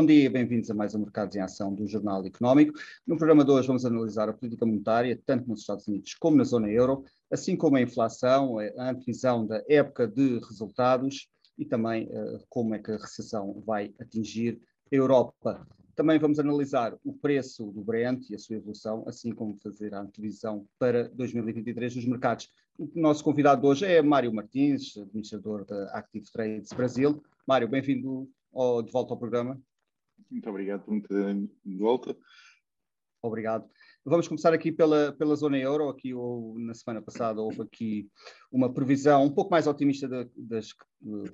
Bom dia bem-vindos a mais um Mercados em Ação do Jornal Económico. No programa de hoje vamos analisar a política monetária, tanto nos Estados Unidos como na zona euro, assim como a inflação, a antevisão da época de resultados e também uh, como é que a recessão vai atingir a Europa. Também vamos analisar o preço do Brent e a sua evolução, assim como fazer a antevisão para 2023 dos mercados. O nosso convidado hoje é Mário Martins, administrador da Active Trades Brasil. Mário, bem-vindo de volta ao programa. Muito obrigado por me terem de volta. Obrigado. Vamos começar aqui pela, pela zona euro. Aqui na semana passada houve aqui uma previsão um pouco mais otimista das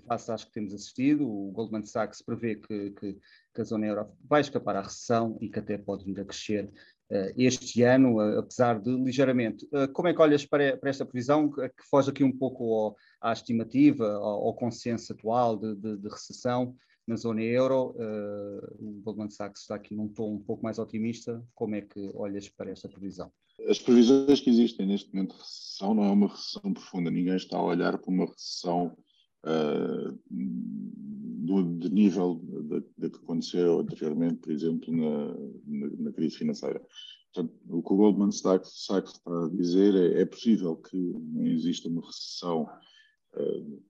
face às que temos assistido. O Goldman Sachs prevê que, que, que, a zona euro vai escapar à recessão e que até pode vir a crescer uh, este ano, uh, apesar de ligeiramente. Uh, como é que olhas para, para, esta previsão que foge aqui um pouco ao, à estimativa, ao, ao consenso atual de, de, de recessão? Na zona euro, uh, o Goldman Sachs está aqui num tom um pouco mais otimista. Como é que olhas para esta previsão? As previsões que existem neste momento de recessão não é uma recessão profunda. Ninguém está a olhar para uma recessão uh, do, de nível da que aconteceu anteriormente, por exemplo, na, na, na, crise financeira. Portanto, o que o Goldman Sachs, Sachs está a dizer é, é possível que exista uma recessão uh,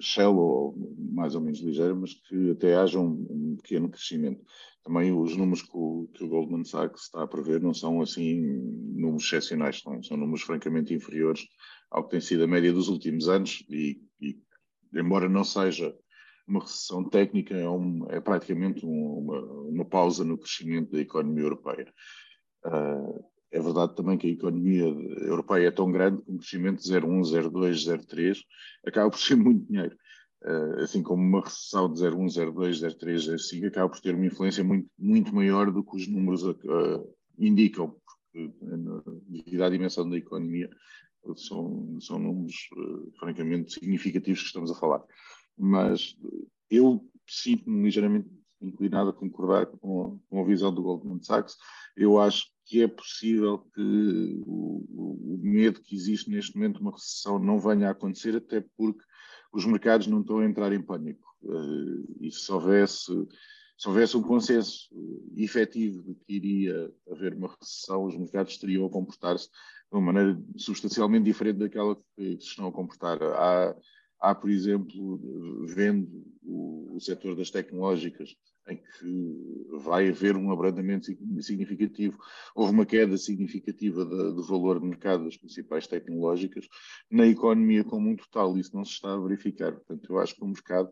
shallow, mais ou menos ligeira, mas que até haja um, um pequeno crescimento. Também os números que o, que o, Goldman Sachs está a prever não são assim números excepcionais, são, são números francamente inferiores ao que tem sido a média dos últimos anos e, e embora não seja uma recessão técnica, é, um, é praticamente um, uma, uma, pausa no crescimento da economia europeia. Uh, verdade também que a economia europeia é tão grande que um crescimento de 0,1, 0,2, 0,3 acaba por ser muito dinheiro. Uh, assim como uma recessão de 0,1, 0,2, 0,3, 0,5 acaba por ter uma influência muito, muito maior do que os números uh, indicam, porque devido à dimensão da economia são, são números francamente significativos que estamos a falar. Mas eu sinto-me ligeiramente inclinado a concordar com, com a visão do Goldman Sachs. Eu acho que é possível que o, o, medo que existe neste momento de uma recessão não venha a acontecer, até porque os mercados não estão a entrar em pânico. Uh, e se houvesse, se houvesse um consenso efetivo de que iria haver uma recessão, os mercados estariam a comportar-se de uma maneira substancialmente diferente daquela que se estão a comportar. Há, há por exemplo, vendo o, o setor das tecnológicas, em que vai haver um abrandamento significativo. Houve uma queda significativa do valor de mercado das principais tecnológicas na economia como um total. Isso não se está a verificar. Portanto, eu acho que o mercado,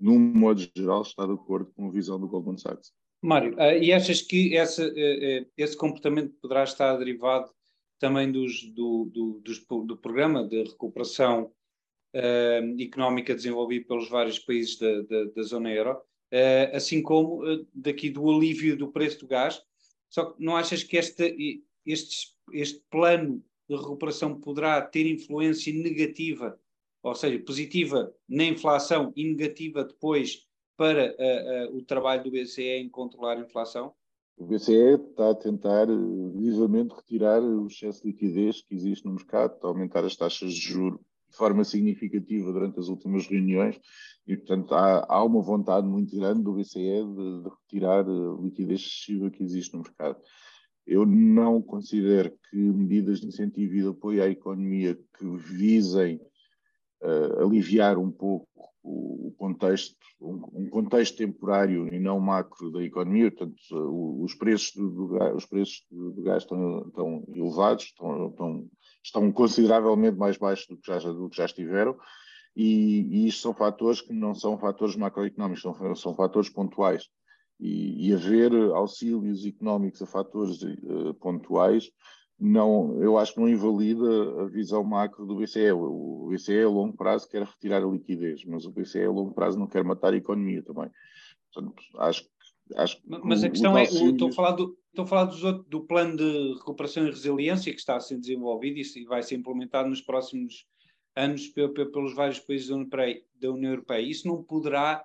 num modo geral, está de acordo com a visão do Goldman Sachs. Mário, uh, e achas que essa, uh, esse comportamento poderá estar derivado também dos, do, do, dos, do programa de recuperação económica desenvolvido pelos vários países da, da, da zona euro? uh, assim como uh, daqui do alívio do preço do gás. Só que não achas que este, este, este plano de recuperação poderá ter influência negativa, ou seja, positiva na inflação e negativa depois para uh, o trabalho do BCE em controlar a inflação? O BCE está a tentar vivamente retirar o excesso de liquidez que existe no mercado, aumentar as taxas de juros de forma significativa durante as últimas reuniões e, portanto, há, há uma vontade muito grande do BCE de, de retirar a liquidez excessiva que existe no mercado. Eu não considero que medidas de incentivo e de apoio à economia que visem uh, aliviar um pouco o, contexto, um, um, contexto temporário e não macro da economia, portanto, uh, os preços do, do, os preços do, do gás estão, estão elevados, estão, estão estão consideravelmente mais baixos do que já, do que já estiveram, e, e isto são fatores que não são fatores macroeconómicos, são, são fatores pontuais. E, e haver auxílios económicos a fatores uh, pontuais, não, eu acho que não invalida a visão macro do BCE. O BCE a longo prazo quer retirar a liquidez, mas o BCE a longo prazo não quer matar a economia também. Portanto, acho, acho mas a questão é, estou a falar do, Estou a falar do, do plano de recuperação e resiliência que está a ser desenvolvido e vai ser implementado nos próximos anos pelos vários países da União Europeia. Isso não poderá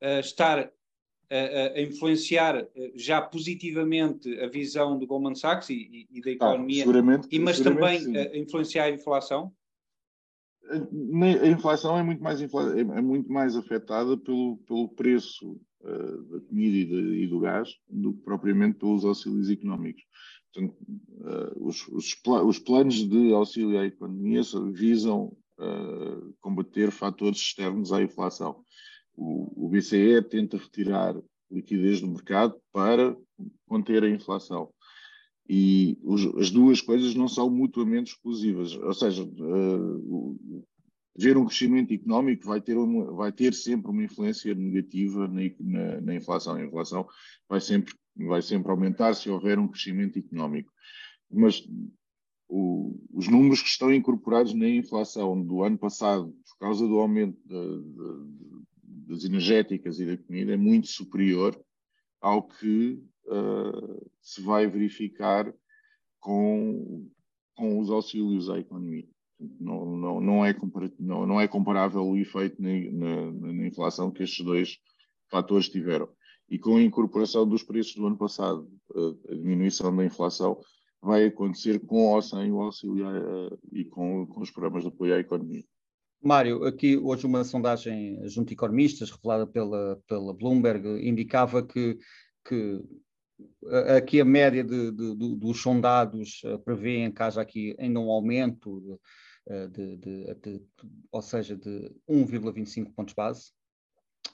uh, estar a, a, influenciar já positivamente a visão do Goldman Sachs e, e da economia, ah, e, mas também influenciar a inflação? A inflação é muito mais, infla, é muito mais afetada pelo, pelo preço uh, da comida e, de, e, do gás do que propriamente pelos auxílios económicos. Portanto, uh, os, os, os, planos de auxílio à economia visam uh, combater fatores externos à inflação. O, o BCE tenta retirar liquidez do mercado para conter a inflação. E os, as duas coisas não são mutuamente exclusivas. Ou seja, uh, ver um crescimento económico vai ter, uma, vai ter sempre uma influência negativa na, na, na, inflação. A inflação vai sempre, vai sempre aumentar se houver um crescimento económico. Mas o, os números que estão incorporados na inflação do ano passado, por causa do aumento de, de, das energéticas e da comida, é muito superior ao que uh, se vai verificar com, com os auxílios à economia. Não, não, não, é, não, não é comparável o efeito na, na, na, inflação que estes dois fatores tiveram. E com a incorporação dos preços do ano passado, a diminuição da inflação vai acontecer com ou sem o auxílio a, e com, com os programas de apoio à economia. Mário, aqui hoje uma sondagem junto de economistas revelada pela, pela Bloomberg indicava que, que aqui a média de, de, de, dos sondados uh, prevêem que haja aqui ainda um aumento, de, de ou seja, de 1,25 pontos base,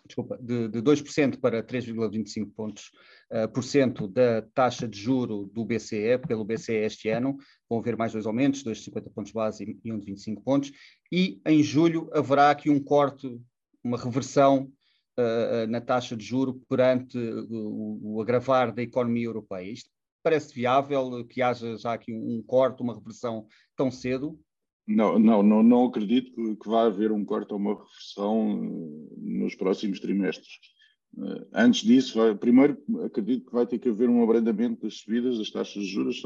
desculpa, de, de 2% para 3,25 pontos uh, por cento da taxa de juro do BCE, pelo BCE este ano, vão haver mais dois aumentos, 2,50 pontos base e um de 25 pontos, e em julho haverá aqui um corte, uma reversão na taxa de juro perante o, o, agravar da economia europeia. Isto parece viável que haja já aqui um corte, uma reversão tão cedo? Não, não, não, não acredito que, vá haver um corte ou uma reversão nos próximos trimestres. Uh, antes disso, primeiro acredito que vai ter que haver um abrandamento das subidas das taxas de juros.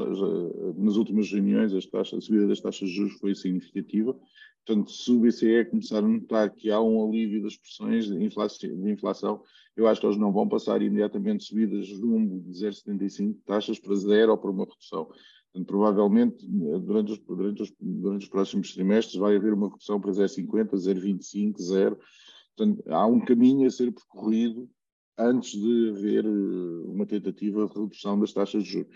Nas últimas reuniões, a subida das taxas de juros foi significativa. Portanto, se o BCE começar a notar que há um alívio das pressões de inflação, eu acho que eles não vão passar imediatamente subidas rumo de 0,75 taxas para zero ou para uma redução. Portanto, provavelmente, durante os, durante, os, durante os próximos trimestres, vai haver uma redução para 0,50, 0,25, 0. Portanto, há um caminho a ser percorrido antes de haver eh, uma tentativa de redução das taxas de juros.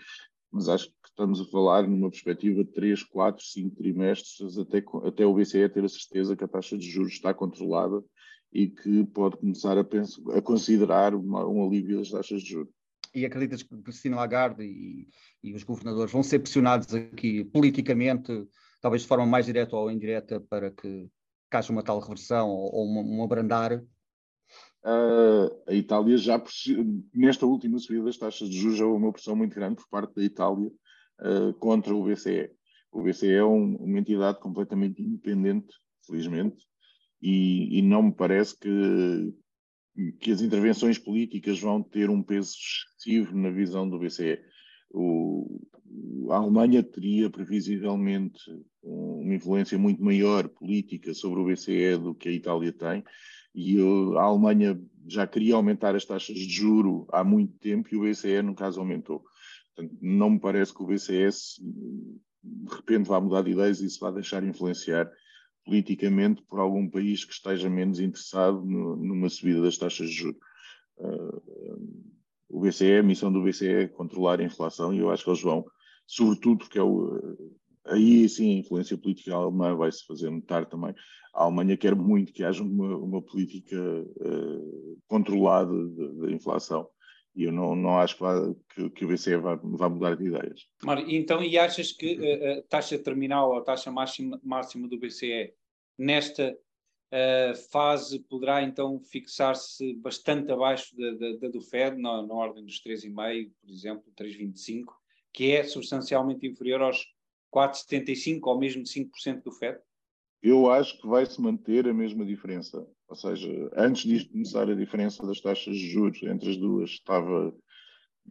Mas acho que estamos a falar numa perspectiva de 3, 4, 5 trimestres, até, até o BCE ter a certeza que a taxa de juros está controlada e que pode começar a, pensar, a considerar uma, um alívio das taxas de juros e acreditas que Cristina Lagarde e, e, os governadores vão ser pressionados aqui politicamente, talvez de forma mais direta ou indireta, para que, haja uma tal reversão ou, ou um abrandar? Uh, a Itália já, nesta última subida das taxas de juros, houve uma pressão muito grande por parte da Itália uh, contra o BCE. O BCE é um, uma entidade completamente independente, felizmente, e, e não me parece que, que as intervenções políticas vão ter um peso excessivo na visão do BCE. O, a Alemanha teria previsivelmente uma influência muito maior política sobre o BCE do que a Itália tem, e a Alemanha já queria aumentar as taxas de juro há muito tempo e o BCE, no caso, aumentou. Portanto, não me parece que o BCE de repente vá mudar de ideias e se vá deixar influenciar politicamente por algum país que esteja menos interessado no, numa subida das taxas de juros. Uh, o BCE, a missão do BCE é controlar a inflação e eu acho que eles vão, sobretudo porque é o, aí sim a influência política alemã vai se fazer notar também. A Alemanha quer muito que haja uma, uma política uh, controlada da inflação e eu não, não acho que, vá, que, que, o BCE vá, vá mudar de ideias. Mário, então, e achas que a, a taxa terminal ou a taxa máxima, máxima do BCE nesta uh, fase poderá então fixar-se bastante abaixo da, da, da do Fed, na, na, ordem dos 3,5, por exemplo, 3,25, que é substancialmente inferior aos 4,75 ou mesmo 5% do Fed? Eu acho que vai se manter a mesma diferença. Ou seja, antes disto começar, a diferença das taxas de juros entre as duas estava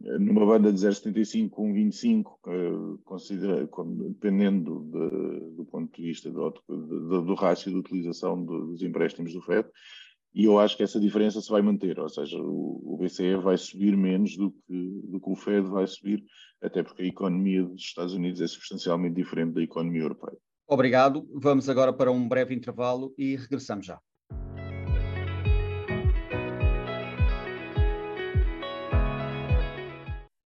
eh, numa banda de 0,75 a 1,25, considera, dependendo de, do ponto de vista do, do, do rácio de utilização dos empréstimos do FED, e eu acho que essa diferença se vai manter, ou seja, o, BCE vai subir menos do que, do que o FED vai subir, até porque a economia dos Estados Unidos é substancialmente diferente da economia europeia. Obrigado. Vamos agora para um breve intervalo e regressamos já.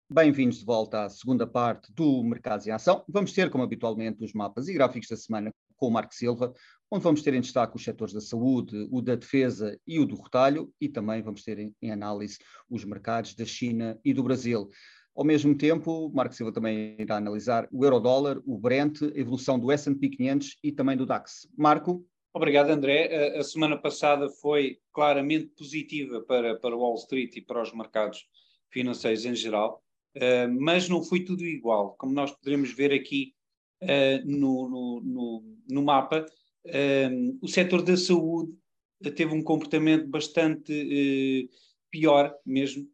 Bem-vindos de volta à segunda parte do Mercados em Ação. Vamos ter, como habitualmente, os mapas e gráficos da semana com o Marco Silva, onde vamos ter em destaque os setores da saúde, o da defesa e o do retalho, e também vamos ter em, análise os mercados da China e do Brasil. Ao mesmo tempo, Marco Silva também irá analisar o euro-dólar, o Brent, a evolução do S&P 500 e também do DAX. Marco? Obrigado, André. A, semana passada foi claramente positiva para, para Wall Street e para os mercados financeiros em geral. Uh, mas não foi tudo igual. Como nós poderemos ver aqui uh, no, no, no, no, mapa, uh, o setor da saúde teve um comportamento bastante pior mesmo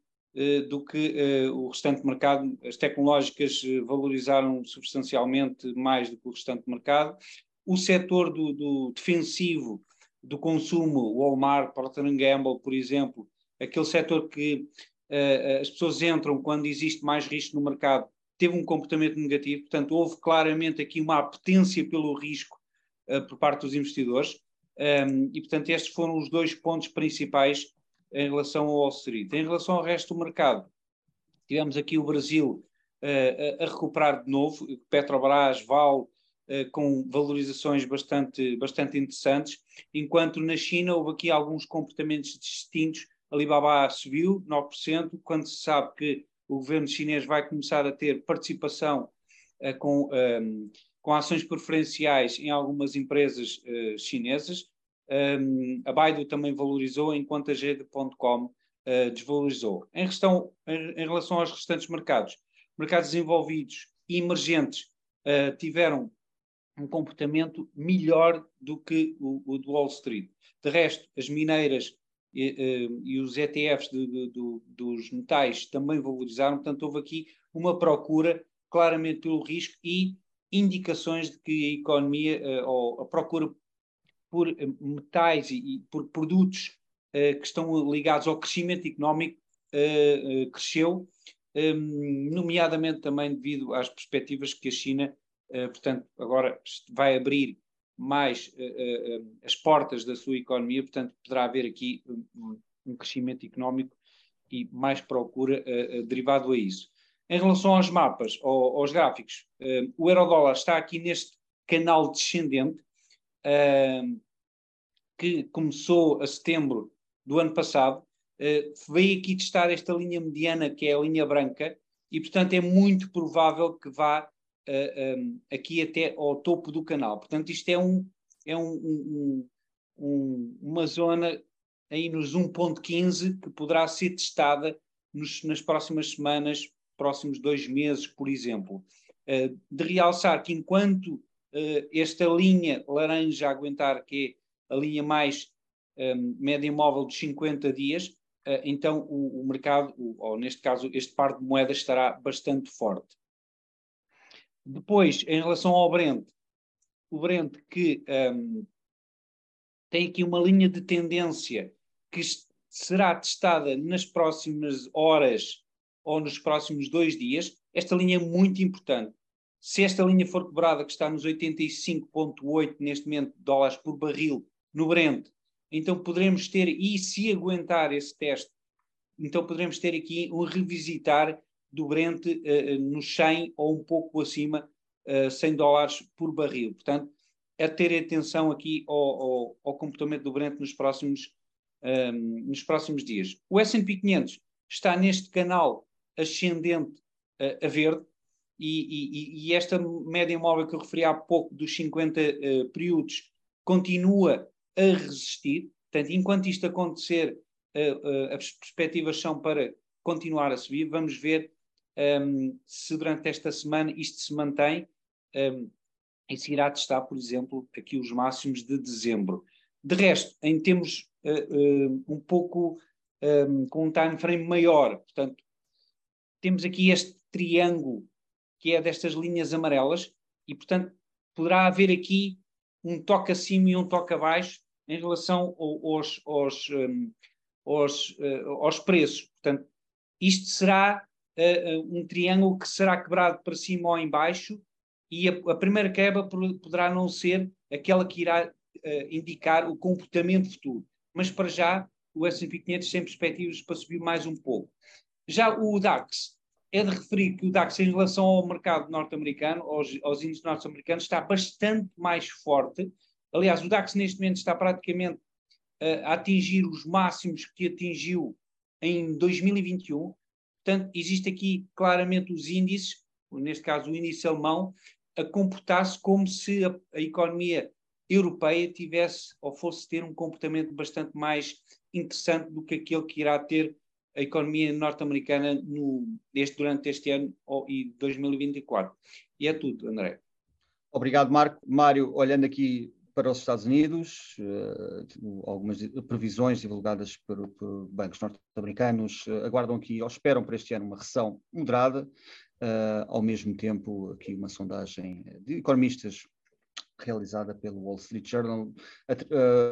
do que o restante mercado. As tecnológicas valorizaram substancialmente mais do que o restante mercado. O setor do, do defensivo do consumo, Walmart, Procter Gamble, por exemplo, aquele setor que uh, as pessoas entram quando existe mais risco no mercado, teve um comportamento negativo, portanto, houve claramente aqui uma apetência pelo risco uh, por parte dos investidores, um, ehm, e portanto, estes foram os dois pontos principais em relação ao Wall Street. Em relação ao resto do mercado, tivemos aqui o Brasil uh, a, recuperar de novo, Petrobras, Val, Uh, com valorizações bastante, bastante interessantes, enquanto na China houve aqui alguns comportamentos distintos. Alibaba subiu 9%, quando se sabe que o governo chinês vai começar a ter participação uh, com, ehm, com ações preferenciais em algumas empresas uh, chinesas. Um, a Baidu também valorizou, enquanto a Rede.com uh, desvalorizou. Em, questão, em, em, relação aos restantes mercados, mercados desenvolvidos e emergentes uh, tiveram um comportamento melhor do que o, o do Wall Street. De resto, as mineiras e, eh, e os ETFs de, de, de, dos metais também valorizaram, portanto, houve aqui uma procura claramente pelo risco e indicações de que a economia, eh, ou a procura por eh, metais e, e por produtos que estão ligados ao crescimento económico cresceu, nomeadamente também devido às perspectivas que a China, portanto, agora vai abrir mais as portas da sua economia, portanto, poderá haver aqui um, crescimento económico e mais procura derivado a isso. Em relação aos mapas, ao, aos gráficos, o euro-dólar está aqui neste canal descendente, que começou a setembro do ano passado, veio aqui testar esta linha mediana, que é a linha branca, e, portanto, é muito provável que vá uh, um, aqui até ao topo do canal. Portanto, isto é, um, é um, um, um uma zona aí nos 1.15 que poderá ser testada nos, nas próximas semanas, próximos dois meses, por exemplo. Uh, de realçar que enquanto uh, esta linha laranja aguentar, que é a linha mais um, média móvel de 50 dias, então o, mercado, ou neste caso este par de moedas, estará bastante forte. Depois, em relação ao Brent, o Brent que um, tem aqui uma linha de tendência que será testada nas próximas horas ou nos próximos dois dias. Esta linha é muito importante. Se esta linha for quebrada, que está nos 85,8 neste momento dólares por barril no Brent, então poderemos ter, e se aguentar esse teste, então poderemos ter aqui um revisitar do Brent uh, nos 100 ou um pouco acima, uh, 100 dólares por barril. Portanto, é ter atenção aqui ao, ao, ao comportamento do Brent nos próximos, um, ehm, nos próximos dias. O S&P 500 está neste canal ascendente uh, a verde e, e, e, esta média móvel que eu referi há pouco dos 50 uh, períodos continua a resistir. Portanto, enquanto isto acontecer, uh, as perspectivas são para continuar a subir. Vamos ver um, se durante esta semana isto se mantém um, e se irá testar, por exemplo, aqui os máximos de dezembro. De resto, em termos uh, uh, um pouco um, com um time frame maior, portanto, temos aqui este triângulo que é destas linhas amarelas e, portanto, poderá haver aqui um toque acima e um toque abaixo em relação aos, aos, um, aos, uh, aos preços. Portanto, isto será uh, um triângulo que será quebrado para cima ou em baixo e a, a primeira quebra poderá não ser aquela que irá uh, indicar o comportamento futuro. Mas para já, o S&P 500 tem perspectivas para subir mais um pouco. Já o DAX, é de referir que o DAX, em relação ao mercado norte-americano, aos, aos índices norte-americanos, está bastante mais forte. Aliás, o DAX neste momento está praticamente uh, a atingir os máximos que atingiu em 2021. Portanto, existe aqui claramente os índices, neste caso o índice alemão, a comportar-se como se a, a, economia europeia tivesse ou fosse ter um comportamento bastante mais interessante do que aquele que irá ter a economia norte-americana durante este ano e 2024. E é tudo, André. Obrigado, Marco. Mário, olhando aqui para os Estados Unidos, uh, algumas previsões divulgadas por, por bancos norte-americanos uh, aguardam aqui, ou esperam para este ano, uma recessão moderada, uh, ao mesmo tempo aqui uma sondagem de economistas realizada pelo Wall Street Journal,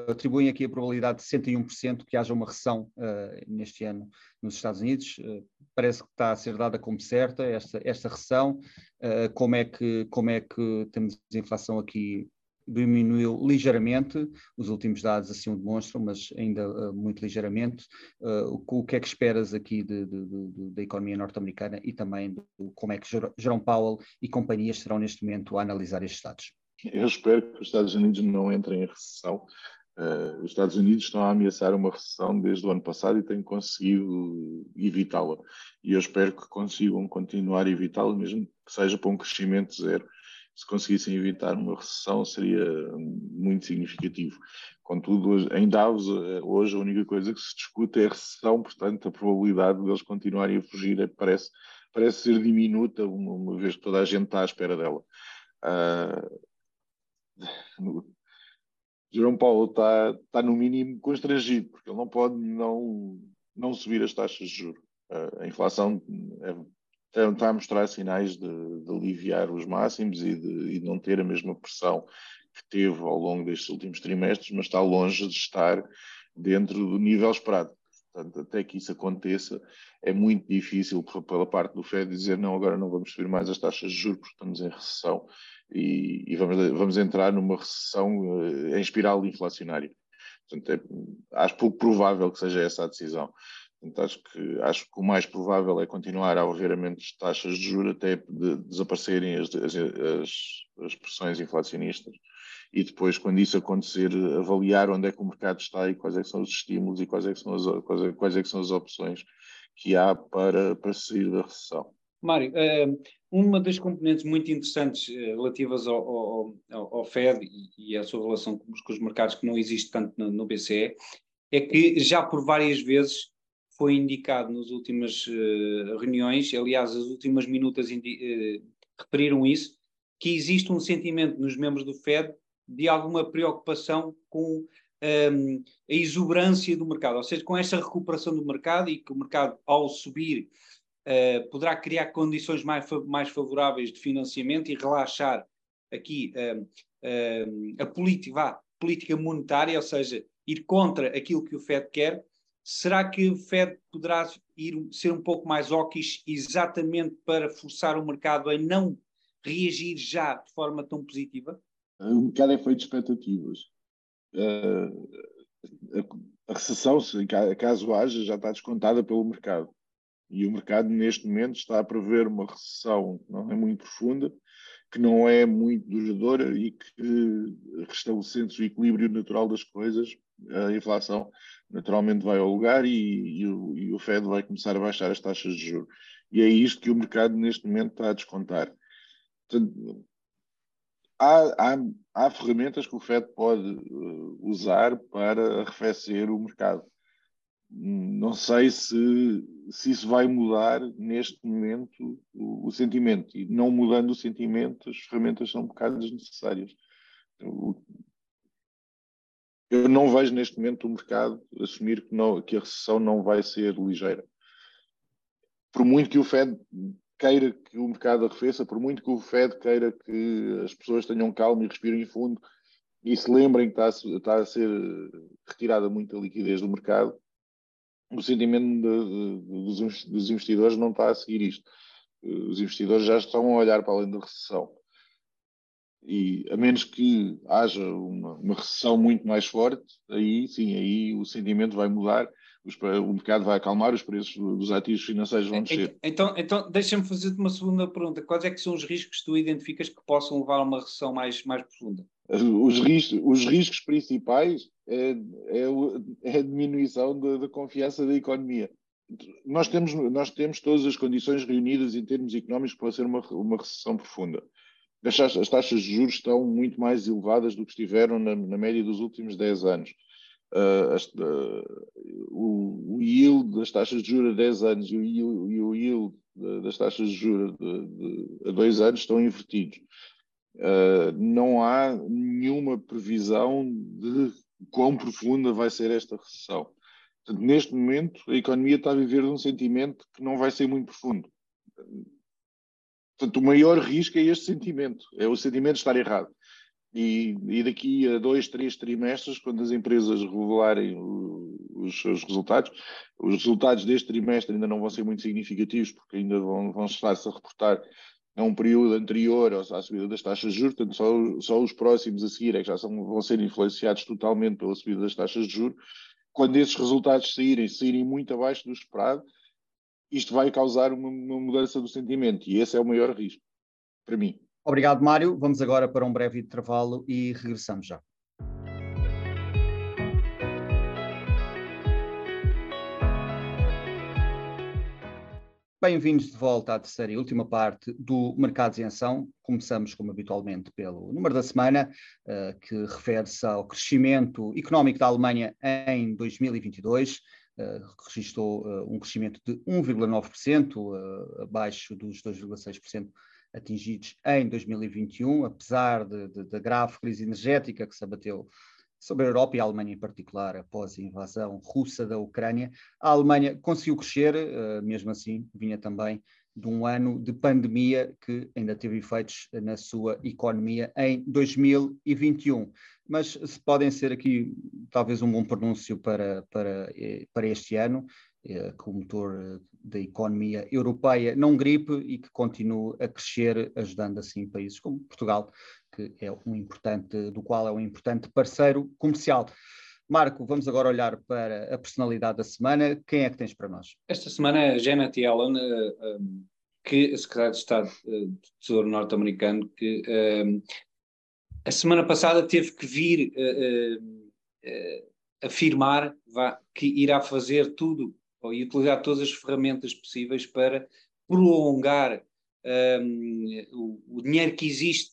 atribuem aqui a probabilidade de 61% que haja uma recessão uh, neste ano nos Estados Unidos. Uh, parece que está a ser dada como certa esta, esta recessão. Uh, como, é que, como é que temos a inflação aqui diminuiu ligeiramente, os últimos dados assim o demonstram, mas ainda muito ligeiramente. O, o, que é que esperas aqui de, de, de, da economia norte-americana e também como é que Jerome Powell e companhias estarão neste momento a analisar estes dados? Eu espero que os Estados Unidos não entrem em recessão. Uh, os Estados Unidos estão a ameaçar uma recessão desde o ano passado e têm conseguido evitá-la. E eu espero que consigam continuar a evitá-la, mesmo que seja para um crescimento zero. Se conseguissem evitar uma recessão, seria muito significativo. Contudo, em Davos, eh, hoje a única coisa que se discute é a recessão, portanto, a probabilidade de eles continuarem a fugir é, parece, parece ser diminuta, uma, vez que toda a gente está à espera dela. Uh, Jerome Paulo está, está no mínimo constrangido, porque ele não pode não, não subir as taxas de juros. A inflação é, está a mostrar sinais de, de aliviar os máximos e de, e de, não ter a mesma pressão que teve ao longo destes últimos trimestres, mas está longe de estar dentro do nível esperado. Portanto, até que isso aconteça, é muito difícil pela parte do Fed dizer não, agora não vamos subir mais as taxas de juros porque estamos em recessão e, e vamos, vamos, entrar numa recessão uh, em espiral inflacionária. Portanto, é, acho pouco provável que seja essa a decisão. Portanto, acho que, acho que o mais provável é continuar a haver aumentos de taxas de juros até de desaparecerem as, as, as, pressões inflacionistas e depois, quando isso acontecer, avaliar onde é que o mercado está e quais é são os estímulos e quais é são as, quais é, quais é são as opções que há para, para sair da recessão. Mário, eh, uma das componentes muito interessantes eh, relativas ao, ao, ao FED e, à sua relação com os, mercados que não existe tanto no, no, BCE é que já por várias vezes foi indicado nas últimas uh, reuniões, aliás, as últimas minutas uh, referiram isso, que existe um sentimento nos membros do FED de alguma preocupação com um, ehm, a exuberância do mercado, ou seja, com esta recuperação do mercado e que o mercado, ao subir, uh, poderá criar condições mais, mais favoráveis de financiamento e relaxar aqui uh, uh, a política, política monetária, ou seja, ir contra aquilo que o Fed quer, será que o Fed poderá ir, ser um pouco mais hawkish exatamente para forçar o mercado a não reagir já de forma tão positiva? O mercado é feito de expectativas. Uh, a, a recessão, caso haja, já está descontada pelo mercado. E o mercado, neste momento, está a prever uma recessão que não é muito profunda, que não é muito duradoura e que, restabelecendo o equilíbrio natural das coisas, a inflação naturalmente vai ao lugar e, e, o, e o Fed vai começar a baixar as taxas de juros. E é isto que o mercado, neste momento, está a descontar. Portanto, há, há, há ferramentas que o Fed pode uh, usar para arrefecer o mercado não sei se, se isso vai mudar neste momento o, o, sentimento. E não mudando o sentimento, as ferramentas são um bocado desnecessárias. Eu não vejo neste momento o mercado assumir que, não, que a recessão não vai ser ligeira. Por muito que o Fed queira que o mercado arrefeça, por muito que o Fed queira que as pessoas tenham calma e respirem fundo e se lembrem que está a, está a ser retirada muita liquidez do mercado, o sentimento de, de, dos, investidores não está a seguir isto. Os investidores já estão a olhar para além da recessão. e a menos que haja uma, uma, recessão muito mais forte, aí sim, aí o sentimento vai mudar, os, o mercado vai acalmar, os preços dos ativos financeiros vão descer. Então, então deixa-me fazer-te uma segunda pergunta. Quais é que são os riscos que tu identificas que possam levar a uma recessão mais, mais profunda? Os riscos, os riscos principais é, é, é a diminuição da, da confiança da economia nós temos, nós temos todas as condições reunidas em termos económicos para ser uma, uma recessão profunda. As taxas, as taxas de juros estão muito mais elevadas do que estiveram na, na média dos últimos 10 anos. Uh, uh, o, o, yield das taxas de juros a 10 anos e o, e o yield das taxas de juros de, de, a 2 anos estão invertidos. Uh, não há nenhuma previsão de quão profunda vai ser esta recessão. Portanto, neste momento, a economia está a viver de um sentimento que não vai ser muito profundo. Portanto, o maior risco é este sentimento, é o sentimento de estar errado. E, e daqui a dois, três trimestres, quando as empresas revelarem o, os seus resultados, os resultados deste trimestre ainda não vão ser muito significativos, porque ainda vão, vão estar-se a reportar a um período anterior à subida das taxas de juros, portanto, só, só os próximos a seguir é que já são, vão ser influenciados totalmente pela subida das taxas de juros. Quando esses resultados saírem, saírem muito abaixo do esperado, isto vai causar uma, uma mudança do sentimento e esse é o maior risco, para mim. Obrigado, Mário. Vamos agora para um breve intervalo e regressamos já. Bem-vindos de volta à terceira e última parte do Mercados em Ação. Começamos, como habitualmente, pelo número da semana, uh, que refere-se ao crescimento económico da Alemanha em 2022. Uh, registrou uh, um crescimento de 1,9%, uh, abaixo dos 2,6% atingidos em 2021, apesar da grave crise energética que se abateu sobre a Europa e a Alemanha em particular, após a invasão russa da Ucrânia. A Alemanha conseguiu crescer, uh, mesmo assim, vinha também de um ano de pandemia que ainda teve efeitos na sua economia em 2021. Mas se podem ser aqui talvez um bom pronúncio para, para, eh, para este ano, eh, que o motor da economia europeia não gripe e que continue a crescer, ajudando assim países como Portugal, que é um importante, do qual é um importante parceiro comercial. Marco, vamos agora olhar para a personalidade da semana. Quem é que tens para nós? Esta semana é Janet Yellen, um, que é secretária de Estado do Tesouro norte-americano, que a semana passada teve que vir afirmar que irá fazer tudo e utilizar todas as ferramentas possíveis para prolongar um, o, o, dinheiro que existe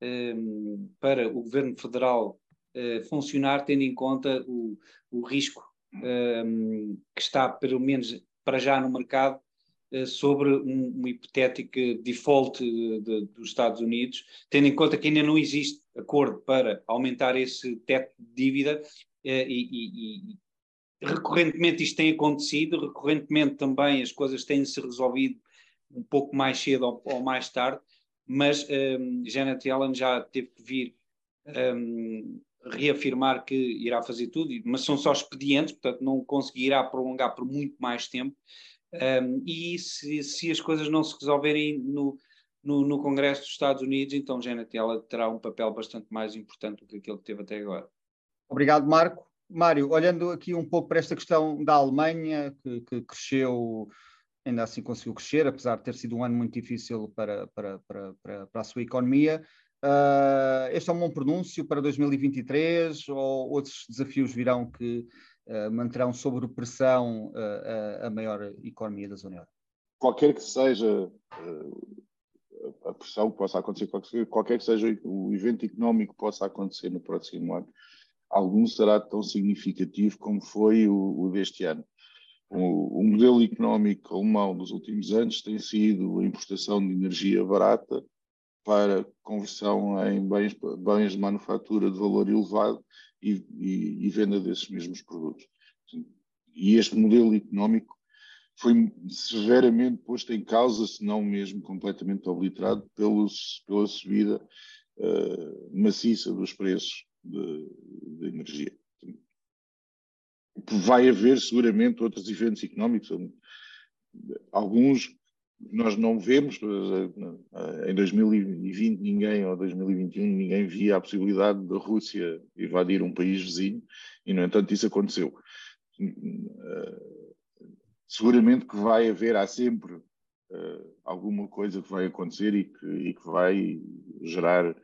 um, para o governo federal uh, funcionar, tendo em conta o, o risco um, que está, pelo menos para já, no mercado uh, sobre um, um hipotético default de, de, dos Estados Unidos, tendo em conta que ainda não existe acordo para aumentar esse teto de dívida e, e, recorrentemente isto tem acontecido, recorrentemente também as coisas têm-se resolvido um pouco mais cedo ou, ou mais tarde, mas um, Janet Yellen já teve que vir um, reafirmar que irá fazer tudo, mas são só expedientes, portanto não conseguirá prolongar por muito mais tempo. Um, e se, se, as coisas não se resolverem no, no, no, Congresso dos Estados Unidos, então Janet Yellen terá um papel bastante mais importante do que aquele que teve até agora. Obrigado, Marco. Mário, olhando aqui um pouco para esta questão da Alemanha, que, que, cresceu, ainda assim conseguiu crescer, apesar de ter sido um ano muito difícil para, para, para, para, para a sua economia. Uh, este é um bom pronúncio para 2023 ou outros desafios virão que uh, manterão sob pressão uh, a maior economia da zona euro? Qualquer que seja a pressão que possa acontecer, qualquer que seja o evento económico que possa acontecer no próximo ano, algum será tão significativo como foi o, o deste ano. O, o, modelo económico alemão dos últimos anos tem sido a importação de energia barata para conversão em bens, bens de manufatura de valor elevado e, e, e venda desses mesmos produtos. E este modelo económico foi severamente posto em causa, se não mesmo completamente obliterado, pelos, pela subida uh, maciça dos preços de, de energia. Vai haver seguramente outros eventos económicos, alguns nós não vemos, em 2020 ninguém, ou 2021, ninguém via a possibilidade da Rússia invadir um país vizinho, e no entanto isso aconteceu. Seguramente que vai haver, há sempre alguma coisa que vai acontecer e que, e que vai gerar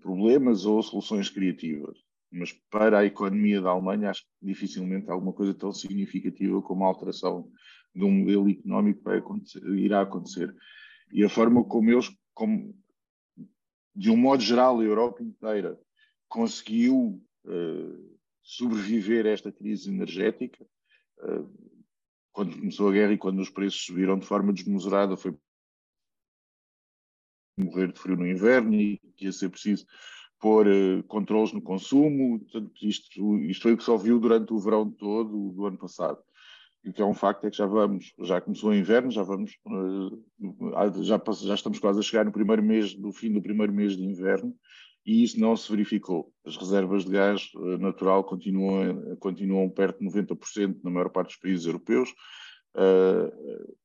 problemas ou soluções criativas. Mas para a economia da Alemanha, acho que dificilmente alguma coisa tão significativa como a alteração de um modelo económico vai acontecer, irá acontecer. E a forma como eles, como, de um modo geral, a Europa inteira conseguiu uh, sobreviver a esta crise energética, uh, quando começou a guerra e quando os preços subiram de forma desmesurada, foi morrer de frio no inverno e que ia ser preciso pôr uh, controles no consumo. Portanto, isto, isto foi o que se ouviu durante o verão todo do ano passado. E o que é um facto é que já vamos, já começou o inverno, já vamos, uh, já, já estamos quase a chegar no primeiro mês, no fim do primeiro mês de inverno, e isso não se verificou. As reservas de gás uh, natural continuam, continuam perto de 90% na maior parte dos países europeus.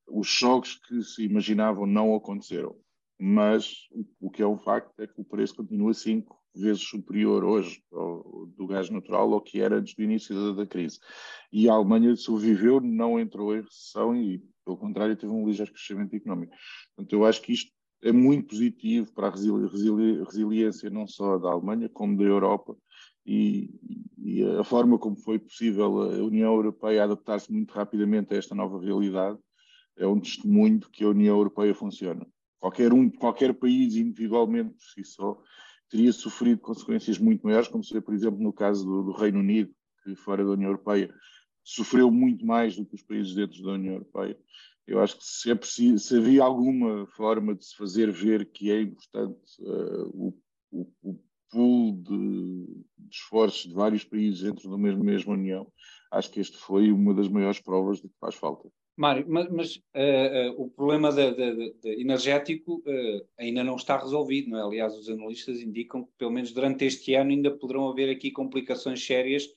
Os choques que se imaginavam não aconteceram, mas o, que é um facto é que o preço continua 5 vezes superior hoje ao, do gás natural ao que era antes do início da, da, crise. E a Alemanha sobreviveu, não entrou em recessão e, pelo contrário, teve um ligeiro crescimento económico. Portanto, eu acho que isto é muito positivo para a resili resili resiliência não só da Alemanha, como da Europa e, e, a forma como foi possível a União Europeia adaptar-se muito rapidamente a esta nova realidade é um testemunho de que a União Europeia funciona. Qualquer um, qualquer país individualmente por si só teria sofrido consequências muito maiores, como se por exemplo, no caso do, do, Reino Unido, que fora da União Europeia sofreu muito mais do que os países dentro da União Europeia. Eu acho que se, é preciso, se havia alguma forma de se fazer ver que é importante uh, o, o, o, pool de, de, esforços de vários países dentro da mesma, mesma União, acho que este foi uma das maiores provas de que faz falta. Mário, mas, mas uh, uh, o problema de, de, de energético uh, ainda não está resolvido, não é? Aliás, os analistas indicam que, pelo menos durante este ano, ainda poderão haver aqui complicações sérias,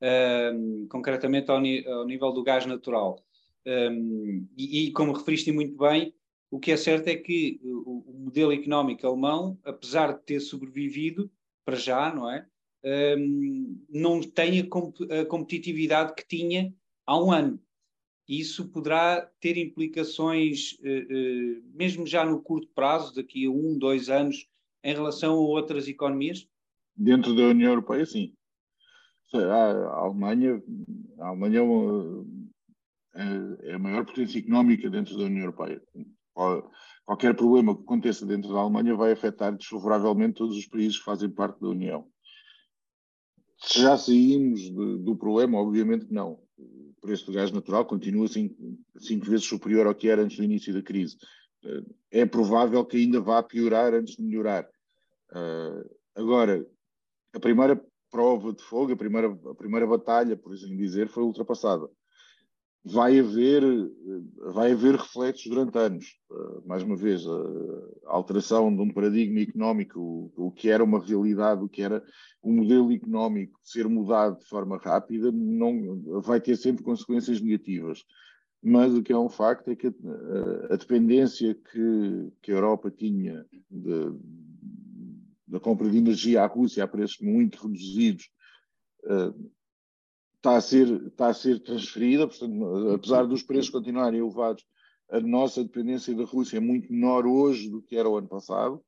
ehm, concretamente ao, ao, nível do gás natural. Um, ehm, e, e, como referiste muito bem, o que é certo é que o, o, modelo económico alemão, apesar de ter sobrevivido, para já, não é? Um, ehm, não tem a, comp a competitividade que tinha há um ano isso poderá ter implicações, eh, eh, mesmo já no curto prazo, daqui a um, dois anos, em relação a outras economias? Dentro da União Europeia, sim. A Alemanha, a Alemanha é, é, é a maior potência económica dentro da União Europeia. Qualquer problema que aconteça dentro da Alemanha vai afetar desfavoravelmente todos os países que fazem parte da União. Se já saímos do problema, obviamente não o preço do gás natural continua cinco, cinco vezes superior ao que era antes do início da crise. Eh, é provável que ainda vá piorar antes de melhorar. Uh, agora, a primeira prova de fogo, a primeira, a primeira batalha, por assim dizer, foi ultrapassada vai haver, vai haver reflexos durante anos. Uh, mais uma vez, a, alteração de um paradigma económico, o, que era uma realidade, o que era um modelo económico ser mudado de forma rápida, não, vai ter sempre consequências negativas. Mas o que é um facto é que a, a dependência que, que, a Europa tinha de, da compra de energia à Rússia a preços muito reduzidos uh, está a ser, está a ser transferida, portanto, apesar dos preços continuarem elevados, a nossa dependência da Rússia é muito menor hoje do que era o ano passado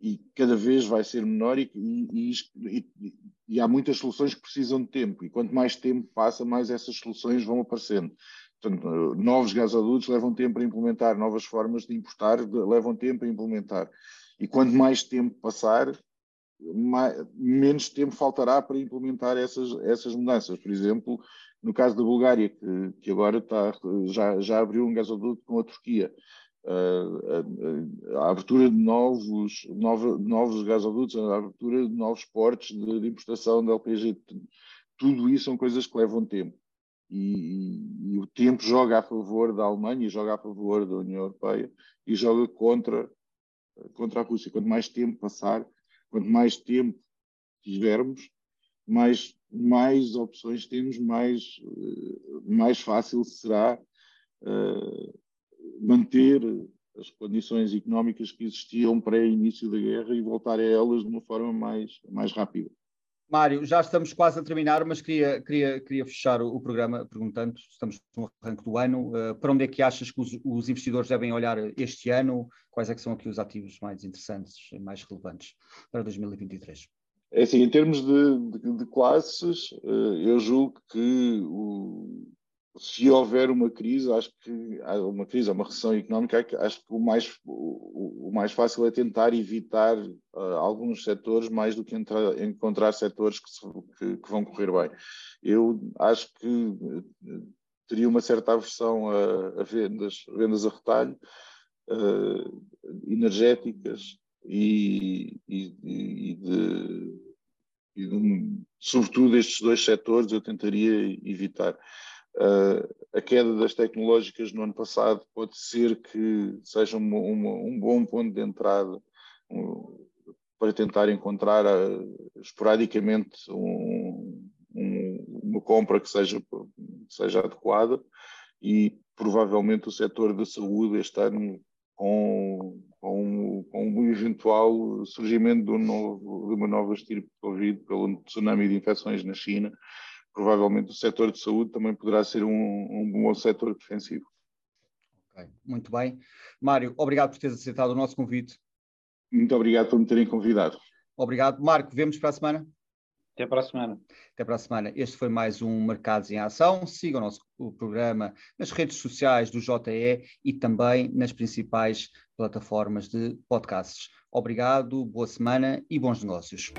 e cada vez vai ser menor e, e, e, e, há muitas soluções que precisam de tempo e quanto mais tempo passa, mais essas soluções vão aparecendo. Portanto, novos gasodutos levam tempo a implementar, novas formas de importar levam tempo a implementar. E quanto mais tempo passar, mais, menos tempo faltará para implementar essas, essas mudanças. Por exemplo, no caso da Bulgária, que, que agora está, já, já abriu um gasoduto com a Turquia. Uh, a, a, a, abertura de novos, nova, novos gasodutos, a abertura de novos portos de, de, importação de LPG, tudo isso são coisas que levam tempo. E, e, o tempo joga a favor da Alemanha, joga a favor da União Europeia e joga contra, contra a Rússia. Quanto mais tempo passar, Quanto mais tempo tivermos, mais, mais opções temos, mais, eh, mais fácil será uh, manter as condições económicas que existiam pré-início da guerra e voltar a elas de uma forma mais, mais rápida. Mário, já estamos quase a terminar, mas queria, queria, queria fechar o, o programa perguntando, estamos no arranque do ano, uh, para onde é que achas que os, os, investidores devem olhar este ano? Quais é que são aqui os ativos mais interessantes e mais relevantes para 2023? É assim, em termos de, de, de classes, uh, eu julgo que o, se houver uma crise, acho que uma crise, uma recessão económica, acho que o mais, o, o mais fácil é tentar evitar uh, alguns setores mais do que entrar, encontrar setores que, se, que, que, vão correr bem. Eu acho que uh, teria uma certa aversão a, a vendas, vendas a retalho, uh, energéticas e, e, e de, e de, sobretudo estes dois setores eu tentaria evitar. Uh, a queda das tecnológicas no ano passado pode ser que seja uma, uma, um bom ponto de entrada um, para tentar encontrar uh, esporadicamente um, uma compra que seja, seja adequada e provavelmente o setor da saúde este ano com, com, com um eventual surgimento de, um novo, de uma nova estirpe de Covid pelo tsunami de infecções na China provavelmente o setor de saúde também poderá ser um, um bom setor defensivo. Okay, muito bem. Mário, obrigado por teres aceitado o nosso convite. Muito obrigado por me terem convidado. Obrigado. Marco, vemos para a semana? Até para a semana. Até para a semana. Este foi mais um Mercados em Ação. Siga o nosso o programa nas redes sociais do JE e também nas principais plataformas de podcasts. Obrigado, boa semana e bons negócios.